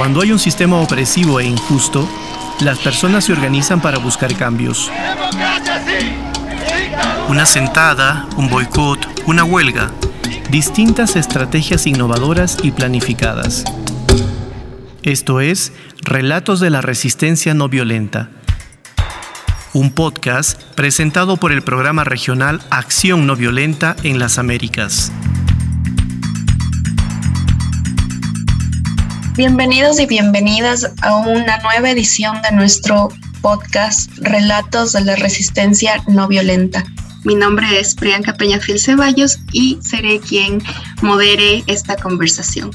Cuando hay un sistema opresivo e injusto, las personas se organizan para buscar cambios. Una sentada, un boicot, una huelga, distintas estrategias innovadoras y planificadas. Esto es Relatos de la Resistencia No Violenta, un podcast presentado por el programa regional Acción No Violenta en las Américas. Bienvenidos y bienvenidas a una nueva edición de nuestro podcast Relatos de la Resistencia No Violenta. Mi nombre es Priyanka Peñafil Ceballos y seré quien modere esta conversación.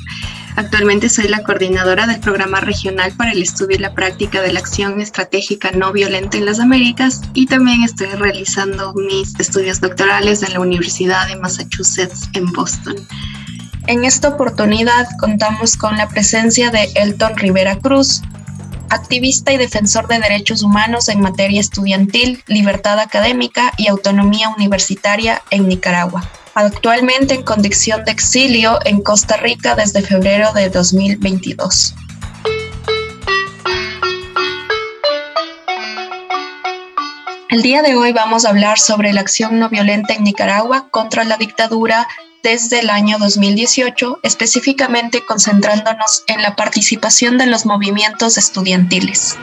Actualmente soy la coordinadora del Programa Regional para el Estudio y la Práctica de la Acción Estratégica No Violenta en las Américas y también estoy realizando mis estudios doctorales en la Universidad de Massachusetts en Boston. En esta oportunidad contamos con la presencia de Elton Rivera Cruz, activista y defensor de derechos humanos en materia estudiantil, libertad académica y autonomía universitaria en Nicaragua. Actualmente en condición de exilio en Costa Rica desde febrero de 2022. El día de hoy vamos a hablar sobre la acción no violenta en Nicaragua contra la dictadura desde el año 2018, específicamente concentrándonos en la participación de los movimientos estudiantiles.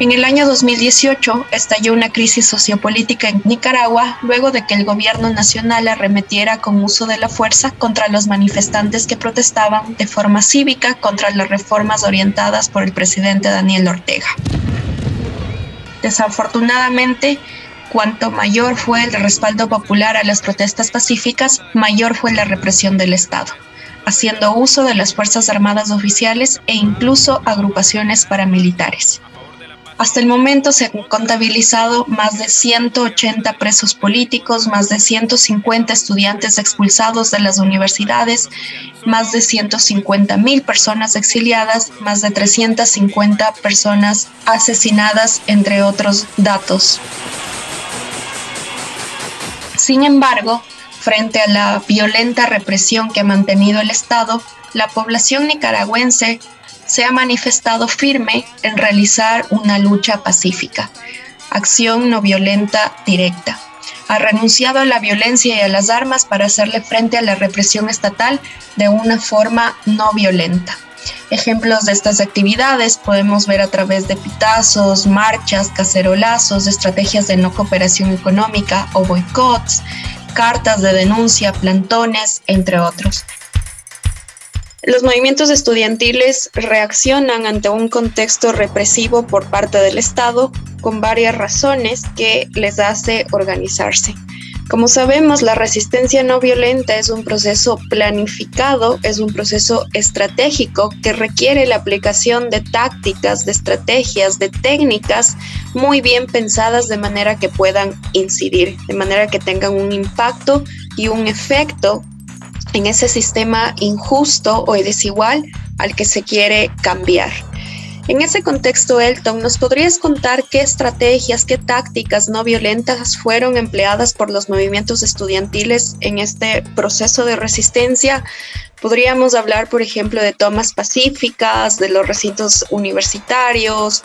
En el año 2018 estalló una crisis sociopolítica en Nicaragua luego de que el gobierno nacional arremetiera con uso de la fuerza contra los manifestantes que protestaban de forma cívica contra las reformas orientadas por el presidente Daniel Ortega. Desafortunadamente, cuanto mayor fue el respaldo popular a las protestas pacíficas, mayor fue la represión del Estado, haciendo uso de las Fuerzas Armadas oficiales e incluso agrupaciones paramilitares. Hasta el momento se han contabilizado más de 180 presos políticos, más de 150 estudiantes expulsados de las universidades, más de 150 mil personas exiliadas, más de 350 personas asesinadas, entre otros datos. Sin embargo, frente a la violenta represión que ha mantenido el Estado, la población nicaragüense se ha manifestado firme en realizar una lucha pacífica, acción no violenta directa. Ha renunciado a la violencia y a las armas para hacerle frente a la represión estatal de una forma no violenta. Ejemplos de estas actividades podemos ver a través de pitazos, marchas, cacerolazos, estrategias de no cooperación económica o boicots, cartas de denuncia, plantones, entre otros. Los movimientos estudiantiles reaccionan ante un contexto represivo por parte del Estado con varias razones que les hace organizarse. Como sabemos, la resistencia no violenta es un proceso planificado, es un proceso estratégico que requiere la aplicación de tácticas, de estrategias, de técnicas muy bien pensadas de manera que puedan incidir, de manera que tengan un impacto y un efecto en ese sistema injusto o desigual al que se quiere cambiar. En ese contexto, Elton, ¿nos podrías contar qué estrategias, qué tácticas no violentas fueron empleadas por los movimientos estudiantiles en este proceso de resistencia? Podríamos hablar, por ejemplo, de tomas pacíficas, de los recintos universitarios,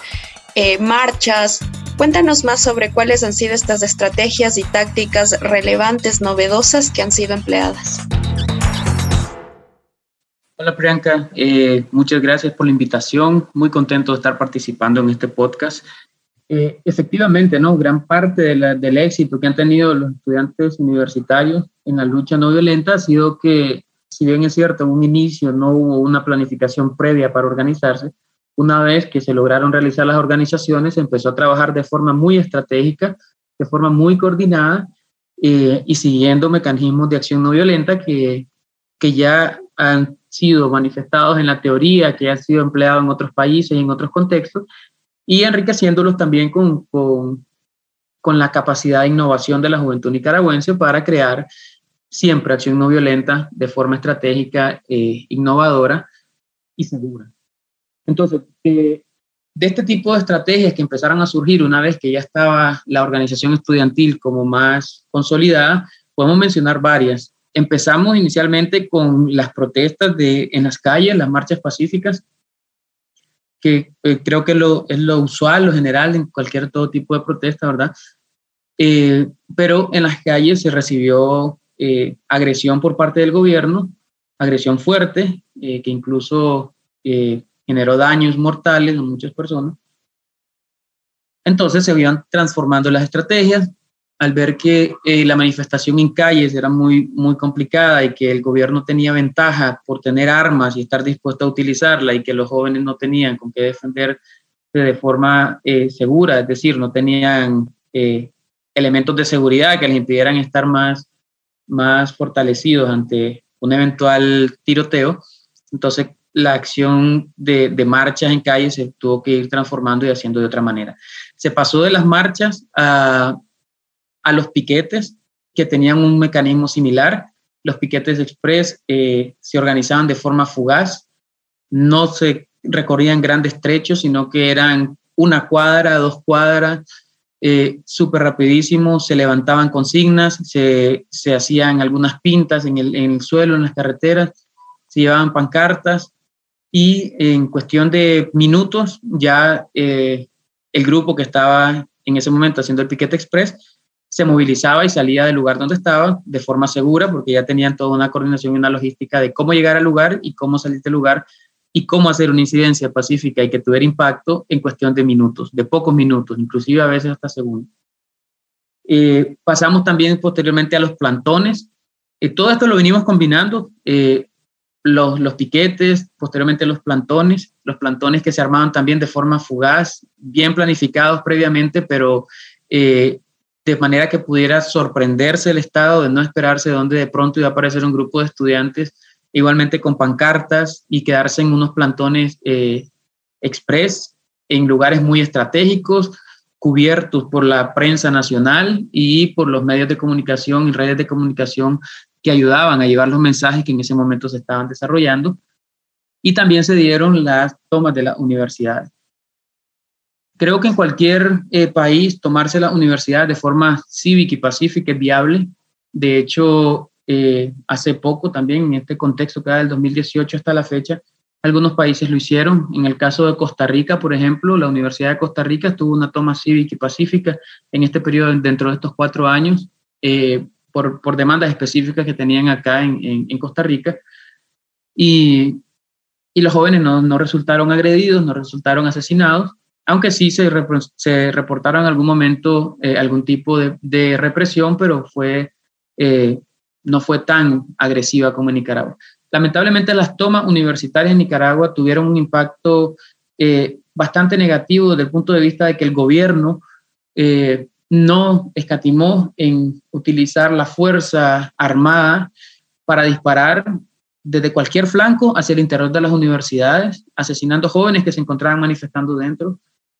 eh, marchas. Cuéntanos más sobre cuáles han sido estas estrategias y tácticas relevantes, novedosas que han sido empleadas. Hola Priyanka, eh, muchas gracias por la invitación. Muy contento de estar participando en este podcast. Eh, efectivamente, ¿no? gran parte del éxito que han tenido los estudiantes universitarios en la lucha no violenta ha sido que, si bien es cierto, en un inicio no hubo una planificación previa para organizarse, una vez que se lograron realizar las organizaciones, se empezó a trabajar de forma muy estratégica, de forma muy coordinada eh, y siguiendo mecanismos de acción no violenta que, que ya han sido manifestados en la teoría, que han sido empleados en otros países y en otros contextos, y enriqueciéndolos también con, con, con la capacidad de innovación de la juventud nicaragüense para crear siempre acción no violenta de forma estratégica, eh, innovadora y segura. Entonces, de este tipo de estrategias que empezaron a surgir una vez que ya estaba la organización estudiantil como más consolidada, podemos mencionar varias. Empezamos inicialmente con las protestas de, en las calles, las marchas pacíficas, que eh, creo que lo, es lo usual, lo general en cualquier todo tipo de protesta, ¿verdad? Eh, pero en las calles se recibió eh, agresión por parte del gobierno, agresión fuerte, que incluso generó daños mortales a muchas personas. Entonces se iban transformando las estrategias, al ver que eh, la manifestación en calles era muy, muy complicada y que el gobierno tenía ventaja por tener armas y estar dispuesto a utilizarla y que los jóvenes no tenían con qué defenderse de forma eh, segura, es decir, no tenían eh, elementos de seguridad que les impidieran estar más, más fortalecidos ante un eventual tiroteo. Entonces, la acción de, de marchas en calles se tuvo que ir transformando y haciendo de otra manera. Se pasó de las marchas a a los piquetes que tenían un mecanismo similar. Los piquetes express eh, se organizaban de forma fugaz, no se recorrían grandes trechos, sino que eran una cuadra, dos cuadras, eh, súper rapidísimo, se levantaban consignas, se, se hacían algunas pintas en el, en el, suelo, en las carreteras, se llevaban pancartas y en cuestión de minutos ya eh, el grupo que estaba en ese momento haciendo el piquete express se movilizaba y salía del lugar donde estaba de forma segura, porque ya tenían toda una coordinación y una logística de cómo llegar al lugar y cómo salir del lugar y cómo hacer una incidencia pacífica y que tuviera impacto en cuestión de minutos, de pocos minutos, inclusive a veces hasta segundos. Eh, pasamos también posteriormente a los plantones. Eh, todo esto lo venimos combinando, eh, los, los, piquetes, posteriormente los plantones, los plantones que se armaban también de forma fugaz, bien planificados previamente, pero de manera que pudiera sorprenderse el Estado, de no esperarse donde de pronto iba a aparecer un grupo de estudiantes, igualmente con pancartas y quedarse en unos plantones eh, express en lugares muy estratégicos, cubiertos por la prensa nacional y por los medios de comunicación y redes de comunicación que ayudaban a llevar los mensajes que en ese momento se estaban desarrollando. Y también se dieron las tomas de las universidades. Creo que en cualquier eh, país tomarse la universidad de forma cívica y pacífica es viable. De hecho, eh, hace poco también, en este contexto que del 2018 hasta la fecha, algunos países lo hicieron. En el caso de Costa Rica, por ejemplo, la Universidad de Costa Rica tuvo una toma cívica y pacífica en este periodo, dentro de estos cuatro años, eh, por, por, demandas específicas que tenían acá en, en, Costa Rica. Y, y los jóvenes no, no, resultaron agredidos, no resultaron asesinados, aunque sí se, reportaron en algún momento eh, algún tipo de, represión, pero fue, eh, no fue tan agresiva como en Nicaragua. Lamentablemente las tomas universitarias en Nicaragua tuvieron un impacto eh, bastante negativo desde el punto de vista de que el gobierno no escatimó en utilizar la fuerza armada para disparar desde cualquier flanco hacia el interior de las universidades, asesinando jóvenes que se encontraban manifestando dentro,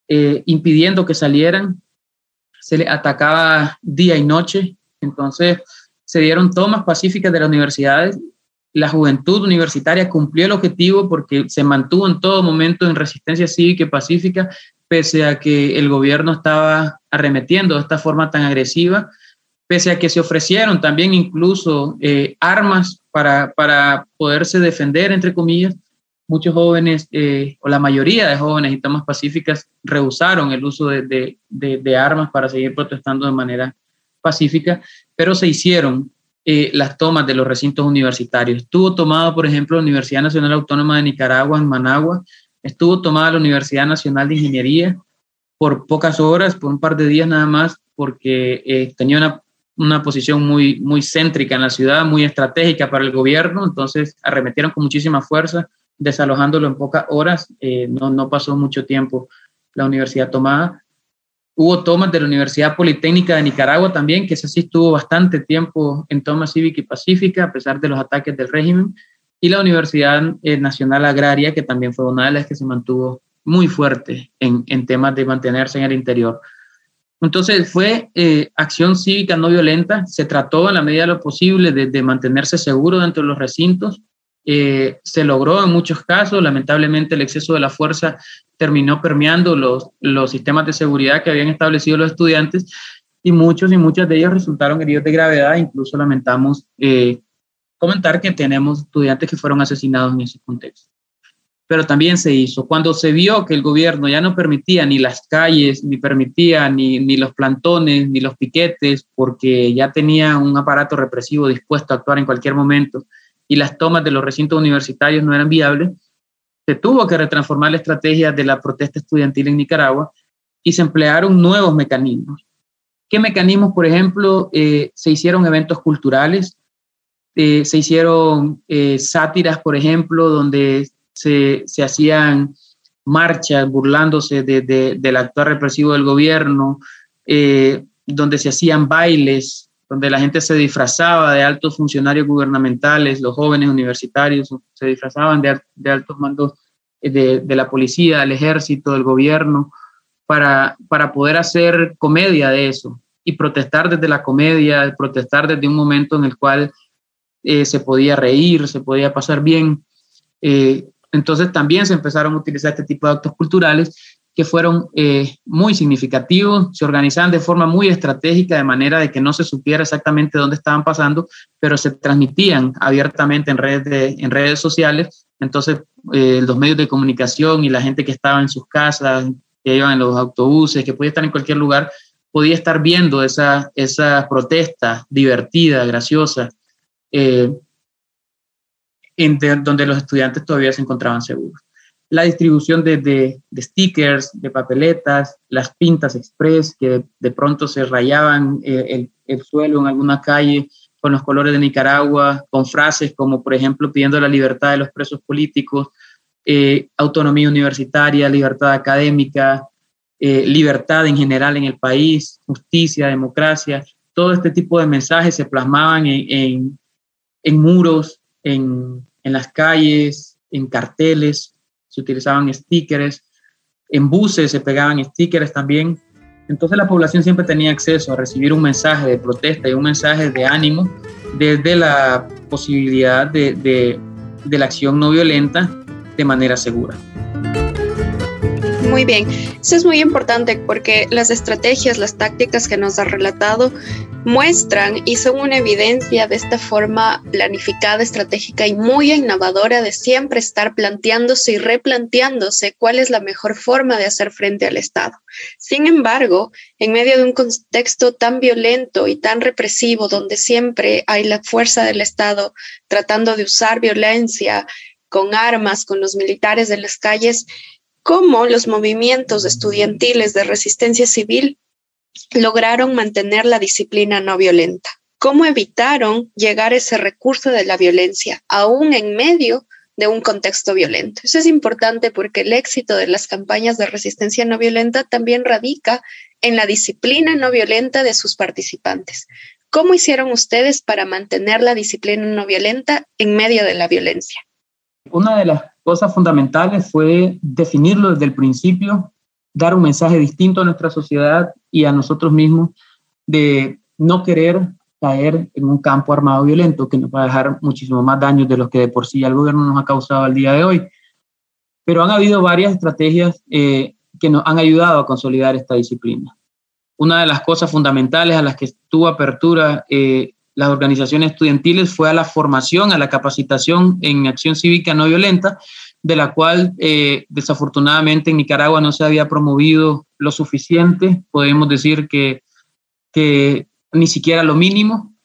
eh, impidiendo que salieran, se le atacaba día y noche, entonces se dieron tomas pacíficas de las universidades, la juventud universitaria cumplió el objetivo porque se mantuvo en todo momento en resistencia cívica y pacífica, pese a que el gobierno estaba arremetiendo de esta forma tan agresiva, pese a que se ofrecieron también incluso eh, armas para, para poderse defender, entre comillas, muchos jóvenes, eh, o la mayoría de jóvenes y tomas pacíficas, rehusaron el uso de, de, armas para seguir protestando de manera pacífica, pero se hicieron eh, las tomas de los recintos universitarios. Estuvo tomado, por ejemplo, la Universidad Nacional Autónoma de Nicaragua en Managua, estuvo tomada la Universidad Nacional de Ingeniería por pocas horas, por un par de días nada más, porque eh, tenía una, una posición muy, muy céntrica en la ciudad, muy estratégica para el gobierno, entonces arremetieron con muchísima fuerza desalojándolo en pocas horas, eh, no, no pasó mucho tiempo la universidad tomada. Hubo tomas de la Universidad Politécnica de Nicaragua también, que esa sí estuvo bastante tiempo en toma cívica y pacífica, a pesar de los ataques del régimen. Y la Universidad eh, Nacional Agraria, que también fue una de las que se mantuvo muy fuerte en, en temas de mantenerse en el interior. Entonces fue eh, acción cívica no violenta, se trató en la medida de lo posible de, de mantenerse seguro dentro de los recintos, eh, se logró en muchos casos, lamentablemente el exceso de la fuerza terminó permeando los, los sistemas de seguridad que habían establecido los estudiantes y muchos y muchas de ellos resultaron heridos de gravedad, incluso lamentamos eh, comentar que tenemos estudiantes que fueron asesinados en ese contexto. Pero también se hizo. Cuando se vio que el gobierno ya no permitía ni las calles, ni permitía ni, ni los plantones, ni los piquetes, porque ya tenía un aparato represivo dispuesto a actuar en cualquier momento y las tomas de los recintos universitarios no eran viables, se tuvo que retransformar la estrategia de la protesta estudiantil en Nicaragua y se emplearon nuevos mecanismos. ¿Qué mecanismos, por ejemplo, eh, se hicieron eventos culturales? Eh, se hicieron eh, sátiras, por ejemplo, donde se, se hacían marchas burlándose de, de, del actual represivo del gobierno, donde se hacían bailes, donde la gente se disfrazaba de altos funcionarios gubernamentales, los jóvenes universitarios se disfrazaban de, altos mandos de, de, la policía, del ejército, del gobierno, para, para poder hacer comedia de eso y protestar desde la comedia, protestar desde un momento en el cual eh, se podía reír, se podía pasar bien. Eh, entonces también se empezaron a utilizar este tipo de actos culturales que fueron eh, muy significativos, se organizaban de forma muy estratégica, de manera de que no se supiera exactamente dónde estaban pasando, pero se transmitían abiertamente en redes, en redes sociales. Entonces, los medios de comunicación y la gente que estaba en sus casas, que iban en los autobuses, que podía estar en cualquier lugar, podía estar viendo esa, esa protesta divertida, graciosa, eh, donde los estudiantes todavía se encontraban seguros. La distribución de, de, stickers, de papeletas, las pintas express que de, pronto se rayaban eh, el, el, suelo en alguna calle con los colores de Nicaragua, con frases como, por ejemplo, pidiendo la libertad de los presos políticos, eh, autonomía universitaria, libertad académica, eh, libertad en general en el país, justicia, democracia, todo este tipo de mensajes se plasmaban en, en, muros, en, en, las calles, en carteles, se utilizaban stickers, en buses se pegaban stickers también. Entonces la población siempre tenía acceso a recibir un mensaje de protesta y un mensaje de ánimo desde la posibilidad de, de, de la acción no violenta de manera segura. Muy bien, eso es muy importante porque las estrategias, las tácticas que nos ha relatado muestran y son una evidencia de esta forma planificada, estratégica y muy innovadora de siempre estar planteándose y replanteándose cuál es la mejor forma de hacer frente al Estado. Sin embargo, en medio de un contexto tan violento y tan represivo, donde siempre hay la fuerza del Estado tratando de usar violencia con armas, con los militares de las calles, cómo los movimientos estudiantiles de resistencia civil lograron mantener la disciplina no violenta, cómo evitaron llegar a ese recurso de la violencia, aún en medio de un contexto violento. Eso es importante porque el éxito de las campañas de resistencia no violenta también radica en la disciplina no violenta de sus participantes. ¿Cómo hicieron ustedes para mantener la disciplina no violenta en medio de la violencia? Una de las cosas fundamentales fue definirlo desde el principio, dar un mensaje distinto a nuestra sociedad y a nosotros mismos de no querer caer en un campo armado violento que nos va a dejar muchísimo más daños de los que de por sí el gobierno nos ha causado al día de hoy. Pero han habido varias estrategias eh, que nos han ayudado a consolidar esta disciplina. Una de las cosas fundamentales a las que tuvo apertura eh, las organizaciones estudiantiles fue a la formación, a la capacitación en acción cívica no violenta, de la cual eh, desafortunadamente en Nicaragua no se había promovido lo suficiente, podemos decir que, que ni siquiera lo mínimo.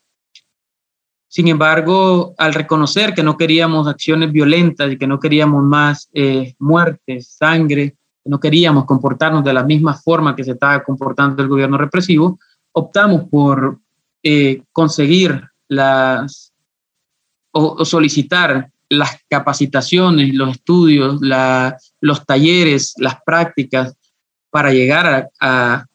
Sin embargo, al reconocer que no queríamos acciones violentas y que no queríamos más eh, muertes, sangre, que no queríamos comportarnos de la misma forma que se estaba comportando el gobierno represivo, optamos por, eh, conseguir las o, solicitar las capacitaciones, los estudios, los talleres, las prácticas para llegar a,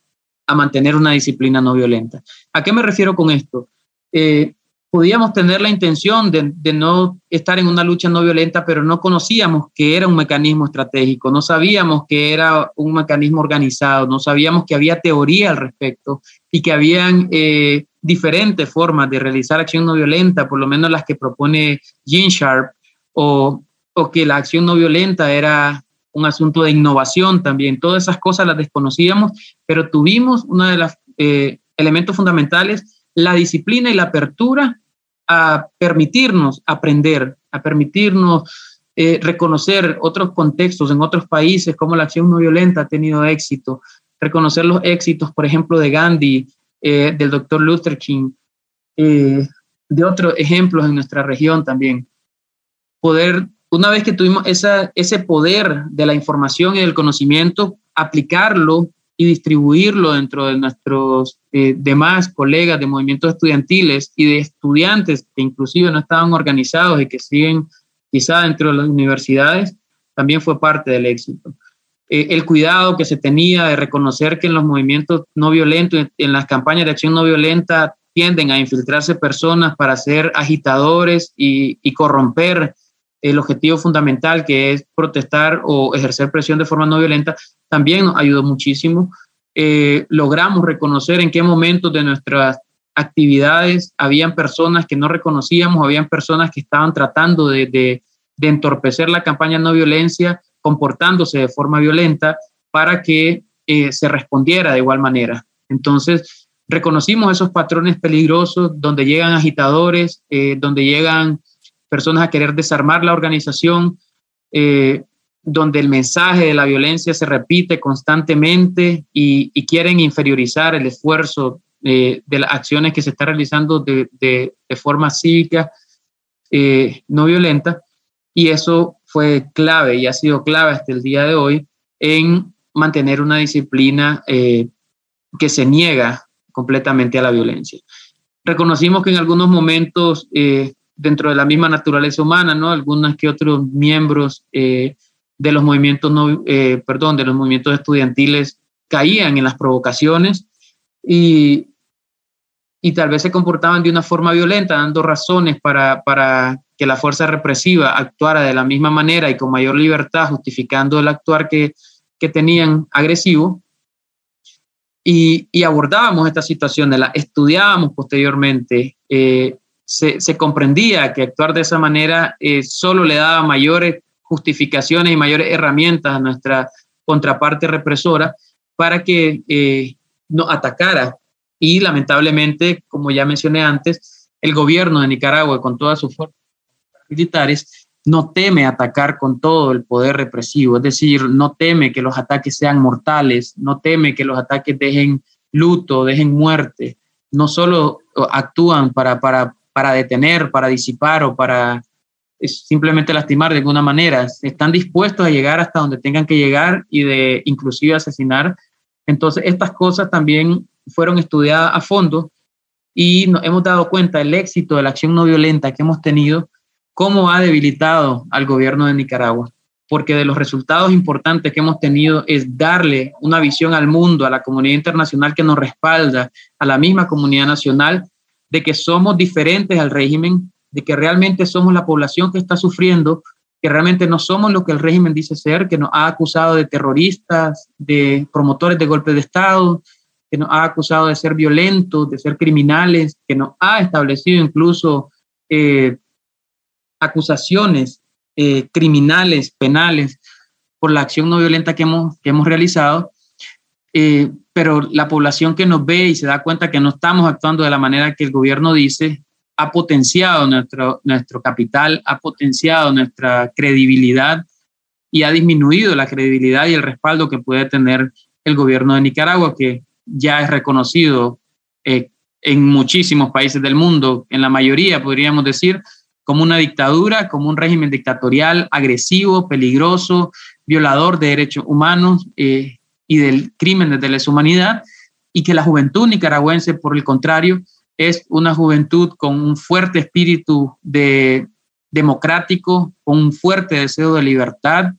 a, mantener una disciplina no violenta. ¿A qué me refiero con esto? Eh, podíamos tener la intención de, no estar en una lucha no violenta, pero no conocíamos que era un mecanismo estratégico, no sabíamos que era un mecanismo organizado, no sabíamos que había teoría al respecto y que habían eh, diferentes formas de realizar acción no violenta, por lo menos las que propone Gene Sharp, o, o que la acción no violenta era un asunto de innovación también. Todas esas cosas las desconocíamos, pero tuvimos uno de los eh, elementos fundamentales, la disciplina y la apertura a permitirnos aprender, a permitirnos eh, reconocer otros contextos en otros países, como la acción no violenta ha tenido éxito, reconocer los éxitos, por ejemplo, de Gandhi, eh, del doctor Luther King, eh, de otros ejemplos en nuestra región también. Poder, una vez que tuvimos esa, ese poder de la información y del conocimiento, aplicarlo y distribuirlo dentro de nuestros eh, demás colegas de movimientos estudiantiles y de estudiantes que inclusive no estaban organizados y que siguen quizá dentro de las universidades, también fue parte del éxito. Eh, el cuidado que se tenía de reconocer que en los movimientos no violentos, en las campañas de acción no violenta, tienden a infiltrarse personas para ser agitadores y, corromper el objetivo fundamental que es protestar o ejercer presión de forma no violenta, también nos ayudó muchísimo. Eh, logramos reconocer en qué momentos de nuestras actividades habían personas que no reconocíamos, habían personas que estaban tratando de, de, entorpecer la campaña no violencia, comportándose de forma violenta para que eh, se respondiera de igual manera. Entonces, reconocimos esos patrones peligrosos donde llegan agitadores, eh, donde llegan personas a querer desarmar la organización, eh, donde el mensaje de la violencia se repite constantemente y, quieren inferiorizar el esfuerzo eh, de las acciones que se está realizando de, forma cívica, eh, no violenta. Y eso fue clave y ha sido clave hasta el día de hoy en mantener una disciplina que se niega completamente a la violencia. Reconocimos que en algunos momentos dentro de la misma naturaleza humana, ¿no? Algunos que otros miembros eh, de los movimientos, no, eh, perdón, de los movimientos estudiantiles caían en las provocaciones y, y tal vez se comportaban de una forma violenta, dando razones para, para que la fuerza represiva actuara de la misma manera y con mayor libertad, justificando el actuar que, que tenían agresivo. Y, abordábamos esta situación, la estudiábamos posteriormente, eh, se, comprendía que actuar de esa manera eh, solo le daba mayores justificaciones y mayores herramientas a nuestra contraparte represora para que eh, nos atacara. Y lamentablemente, como ya mencioné antes, el gobierno de Nicaragua, con todas sus fuerzas militares, no teme atacar con todo el poder represivo, es decir, no teme que los ataques sean mortales, no teme que los ataques dejen luto, dejen muerte, no solo actúan para, para para detener, para disipar o para simplemente lastimar de alguna manera. Están dispuestos a llegar hasta donde tengan que llegar y de inclusive asesinar. Entonces, estas cosas también fueron estudiadas a fondo y nos hemos dado cuenta del éxito de la acción no violenta que hemos tenido, cómo ha debilitado al gobierno de Nicaragua. Porque de los resultados importantes que hemos tenido es darle una visión al mundo, a la comunidad internacional que nos respalda, a la misma comunidad nacional, de que somos diferentes al régimen, de que realmente somos la población que está sufriendo, que realmente no somos lo que el régimen dice ser, que nos ha acusado de terroristas, de promotores de golpes de Estado, que nos ha acusado de ser violentos, de ser criminales, que nos ha establecido incluso eh, acusaciones eh, criminales, penales, por la acción no violenta que hemos, que hemos realizado. Eh, pero la población que nos ve y se da cuenta que no estamos actuando de la manera que el gobierno dice, ha potenciado nuestro, nuestro capital, ha potenciado nuestra credibilidad y ha disminuido la credibilidad y el respaldo que puede tener el gobierno de Nicaragua, que ya es reconocido eh, en muchísimos países del mundo, en la mayoría podríamos decir, como una dictadura, como un régimen dictatorial, agresivo, peligroso, violador de derechos humanos, eh, y del crimen de lesa humanidad, y que la juventud nicaragüense, por el contrario, es una juventud con un fuerte espíritu de democrático, con un fuerte deseo de libertad,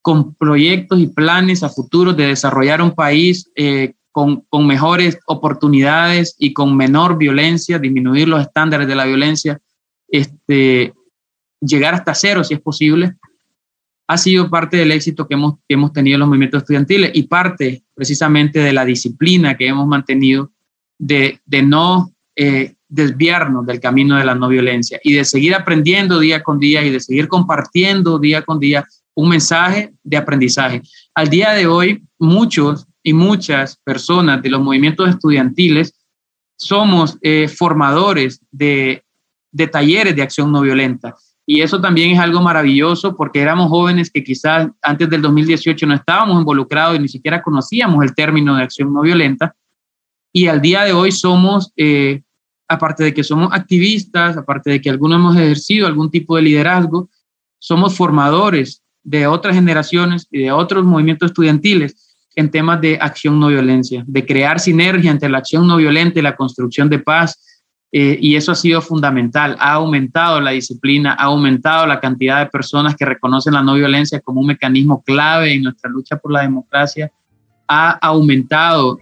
con proyectos y planes a futuro de desarrollar un país eh, con, con, mejores oportunidades y con menor violencia, disminuir los estándares de la violencia, este, llegar hasta cero si es posible, ha sido parte del éxito que hemos, que hemos tenido en los movimientos estudiantiles y parte precisamente de la disciplina que hemos mantenido de, de no eh, desviarnos del camino de la no violencia y de seguir aprendiendo día con día y de seguir compartiendo día con día un mensaje de aprendizaje. Al día de hoy, muchos y muchas personas de los movimientos estudiantiles somos eh, formadores de de talleres de acción no violenta. Y eso también es algo maravilloso porque éramos jóvenes que quizás antes del 2018 no estábamos involucrados y ni siquiera conocíamos el término de acción no violenta. Y al día de hoy somos, eh, aparte de que somos activistas, aparte de que algunos hemos ejercido algún tipo de liderazgo, somos formadores de otras generaciones y de otros movimientos estudiantiles en temas de acción no violencia, de crear sinergia entre la acción no violenta y la construcción de paz. Eh, y eso ha sido fundamental. Ha aumentado la disciplina, ha aumentado la cantidad de personas que reconocen la no violencia como un mecanismo clave en nuestra lucha por la democracia. Ha aumentado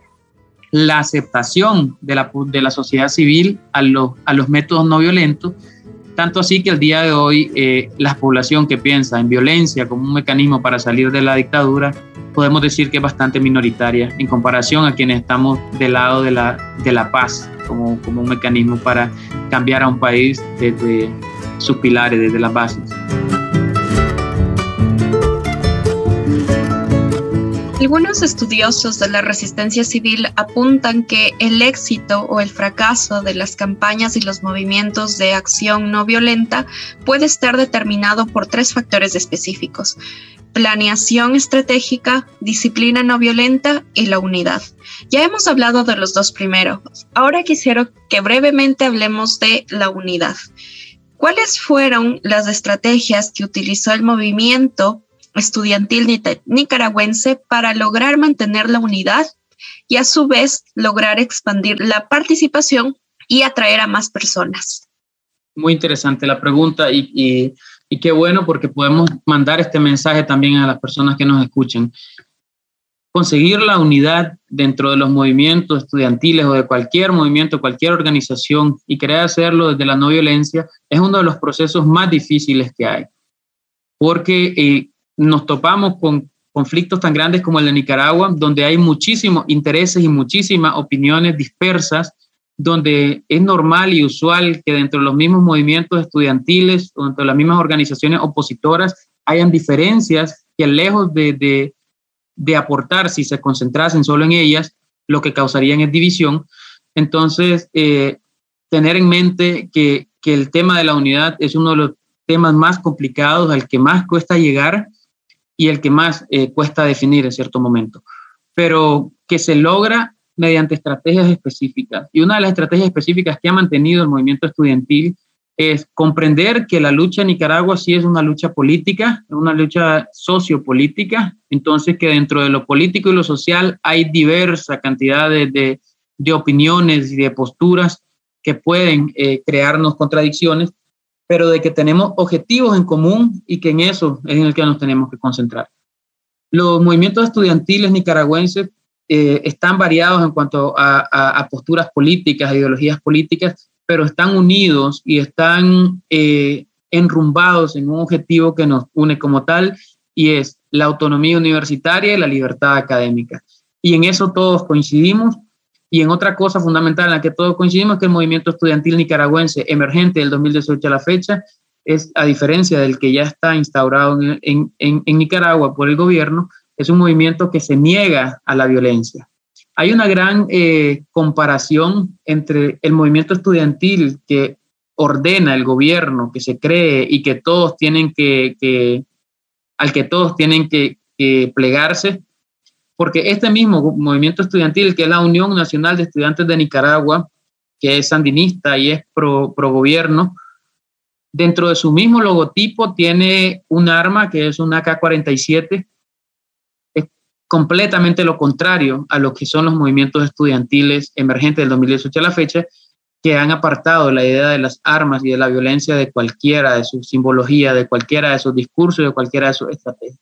la aceptación de la, de la sociedad civil a los, a los métodos no violentos tanto así que el día de hoy eh, la población que piensa en violencia como un mecanismo para salir de la dictadura, podemos decir que es bastante minoritaria en comparación a quienes estamos del lado de la, de la paz como, como un mecanismo para cambiar a un país desde sus pilares, desde las bases. Algunos estudiosos de la resistencia civil apuntan que el éxito o el fracaso de las campañas y los movimientos de acción no violenta puede estar determinado por tres factores específicos. Planeación estratégica, disciplina no violenta y la unidad. Ya hemos hablado de los dos primeros. Ahora quisiera que brevemente hablemos de la unidad. ¿Cuáles fueron las estrategias que utilizó el movimiento estudiantil nicaragüense para lograr mantener la unidad y a su vez lograr expandir la participación y atraer a más personas. Muy interesante la pregunta y, y, qué bueno porque podemos mandar este mensaje también a las personas que nos escuchen. Conseguir la unidad dentro de los movimientos estudiantiles o de cualquier movimiento, cualquier organización y querer hacerlo desde la no violencia es uno de los procesos más difíciles que hay. Porque eh, nos topamos con conflictos tan grandes como el de Nicaragua, donde hay muchísimos intereses y muchísimas opiniones dispersas, donde es normal y usual que dentro de los mismos movimientos estudiantiles o dentro de las mismas organizaciones opositoras hayan diferencias que lejos de, aportar, si se concentrasen solo en ellas, lo que causarían es división. Entonces, eh, tener en mente que, que el tema de la unidad es uno de los temas más complicados, al que más cuesta llegar, y el que más eh, cuesta definir en cierto momento, pero que se logra mediante estrategias específicas. Y una de las estrategias específicas que ha mantenido el movimiento estudiantil es comprender que la lucha en Nicaragua sí es una lucha política, una lucha sociopolítica, entonces que dentro de lo político y lo social hay diversa cantidad de, de, opiniones y de posturas que pueden eh, crearnos contradicciones, pero de que tenemos objetivos en común y que en eso es en el que nos tenemos que concentrar. Los movimientos estudiantiles nicaragüenses eh, están variados en cuanto a, posturas políticas, ideologías políticas, pero están unidos y están eh, enrumbados en un objetivo que nos une como tal y es la autonomía universitaria y la libertad académica. Y en eso todos coincidimos y en otra cosa fundamental en la que todos coincidimos que el movimiento estudiantil nicaragüense emergente del 2018 a la fecha es, a diferencia del que ya está instaurado en, Nicaragua por el gobierno, es un movimiento que se niega a la violencia. Hay una gran eh, comparación entre el movimiento estudiantil que ordena el gobierno, que se cree y que todos tienen que, al que todos tienen que plegarse, porque este mismo movimiento estudiantil, que es la Unión Nacional de Estudiantes de Nicaragua, que es sandinista y es pro, pro gobierno, dentro de su mismo logotipo tiene un arma que es un AK-47, es completamente lo contrario a lo que son los movimientos estudiantiles emergentes del 2018 a la fecha, que han apartado la idea de las armas y de la violencia de cualquiera de su simbología, de cualquiera de sus discursos, de cualquiera de sus estrategias.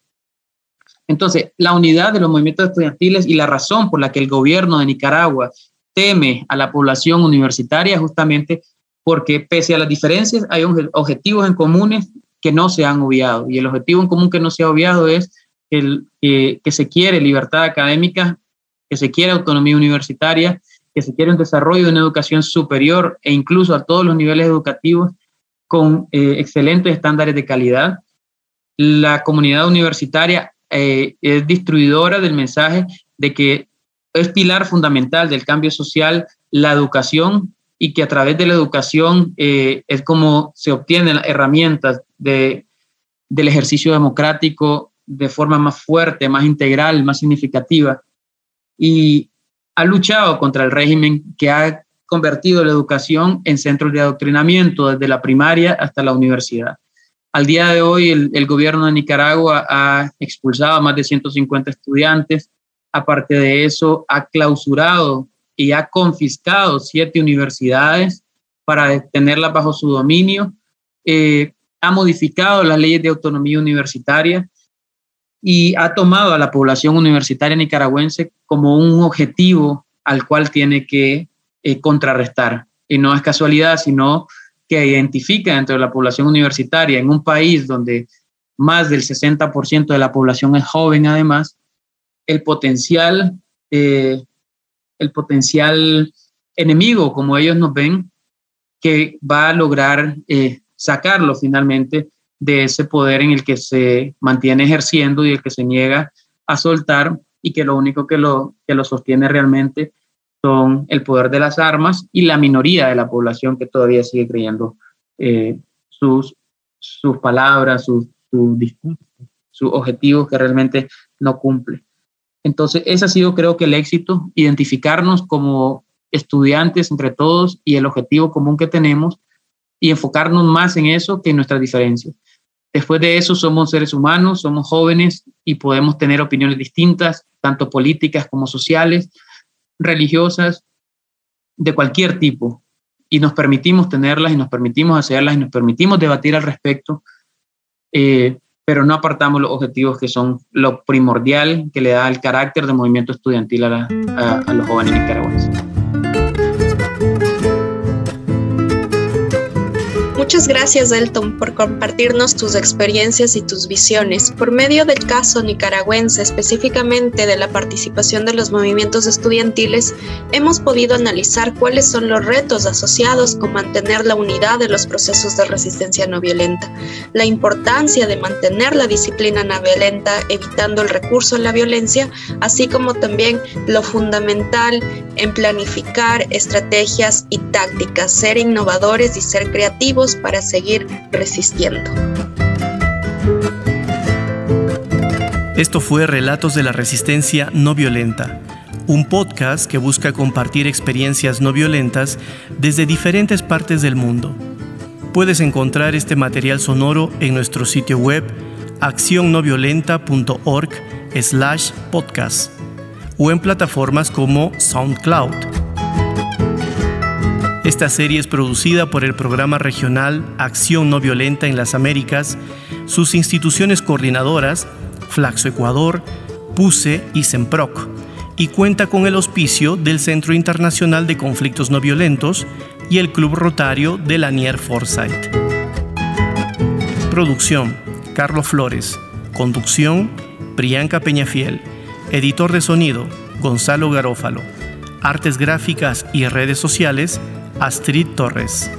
Entonces, la unidad de los movimientos estudiantiles y la razón por la que el gobierno de Nicaragua teme a la población universitaria justamente porque pese a las diferencias hay objetivos en comunes que no se han obviado. Y el objetivo en común que no se ha obviado es que se quiere libertad académica, que se quiere autonomía universitaria, que se quiere un desarrollo de una educación superior e incluso a todos los niveles educativos con eh, excelentes estándares de calidad. La comunidad universitaria eh, es distribuidora del mensaje de que es pilar fundamental del cambio social la educación y que a través de la educación eh, es como se obtienen herramientas de, del ejercicio democrático de forma más fuerte, más integral, más significativa. Y ha luchado contra el régimen que ha convertido la educación en centros de adoctrinamiento desde la primaria hasta la universidad. Al día de hoy, el, gobierno de Nicaragua ha expulsado a más de 150 estudiantes. Aparte de eso, ha clausurado y ha confiscado siete universidades para tenerlas bajo su dominio. Eh, ha modificado las leyes de autonomía universitaria y ha tomado a la población universitaria nicaragüense como un objetivo al cual tiene que eh, contrarrestar. Y no es casualidad, sino que identifica dentro de la población universitaria en un país donde más del 60% de la población es joven además, el potencial, eh, el potencial enemigo, como ellos nos ven, que va a lograr eh, sacarlo finalmente de ese poder en el que se mantiene ejerciendo y el que se niega a soltar y que lo único que lo, que lo sostiene realmente son el poder de las armas y la minoría de la población que todavía sigue creyendo eh, sus, sus palabras, sus, sus discursos, sus objetivos que realmente no cumple. Entonces, ese ha sido creo que el éxito, identificarnos como estudiantes entre todos y el objetivo común que tenemos y enfocarnos más en eso que en nuestras diferencias. Después de eso somos seres humanos, somos jóvenes y podemos tener opiniones distintas, tanto políticas como sociales, religiosas, de cualquier tipo. Y nos permitimos tenerlas y nos permitimos hacerlas y nos permitimos debatir al respecto, eh, pero no apartamos los objetivos que son lo primordial que le da el carácter de movimiento estudiantil a, a los jóvenes nicaragüenses. Muchas gracias, Elton, por compartirnos tus experiencias y tus visiones. Por medio del caso nicaragüense, específicamente de la participación de los movimientos estudiantiles, hemos podido analizar cuáles son los retos asociados con mantener la unidad de los procesos de resistencia no violenta, la importancia de mantener la disciplina no violenta, evitando el recurso a la violencia, así como también lo fundamental en planificar estrategias y tácticas, ser innovadores y ser creativos para seguir resistiendo. Esto fue Relatos de la Resistencia No Violenta, un podcast que busca compartir experiencias no violentas desde diferentes partes del mundo. Puedes encontrar este material sonoro en nuestro sitio web accionnoviolenta.org slash podcast o en plataformas como SoundCloud. Esta serie es producida por el programa regional Acción No Violenta en las Américas, sus instituciones coordinadoras, Flaxo Ecuador, PUSE y SEMPROC, y cuenta con el auspicio del Centro Internacional de Conflictos No Violentos y el Club Rotario de Lanier Forsyth. Producción, Carlos Flores. Conducción, Priyanka Peñafiel. Editor de sonido, Gonzalo Garófalo. Artes gráficas y redes sociales, Astrid Torres.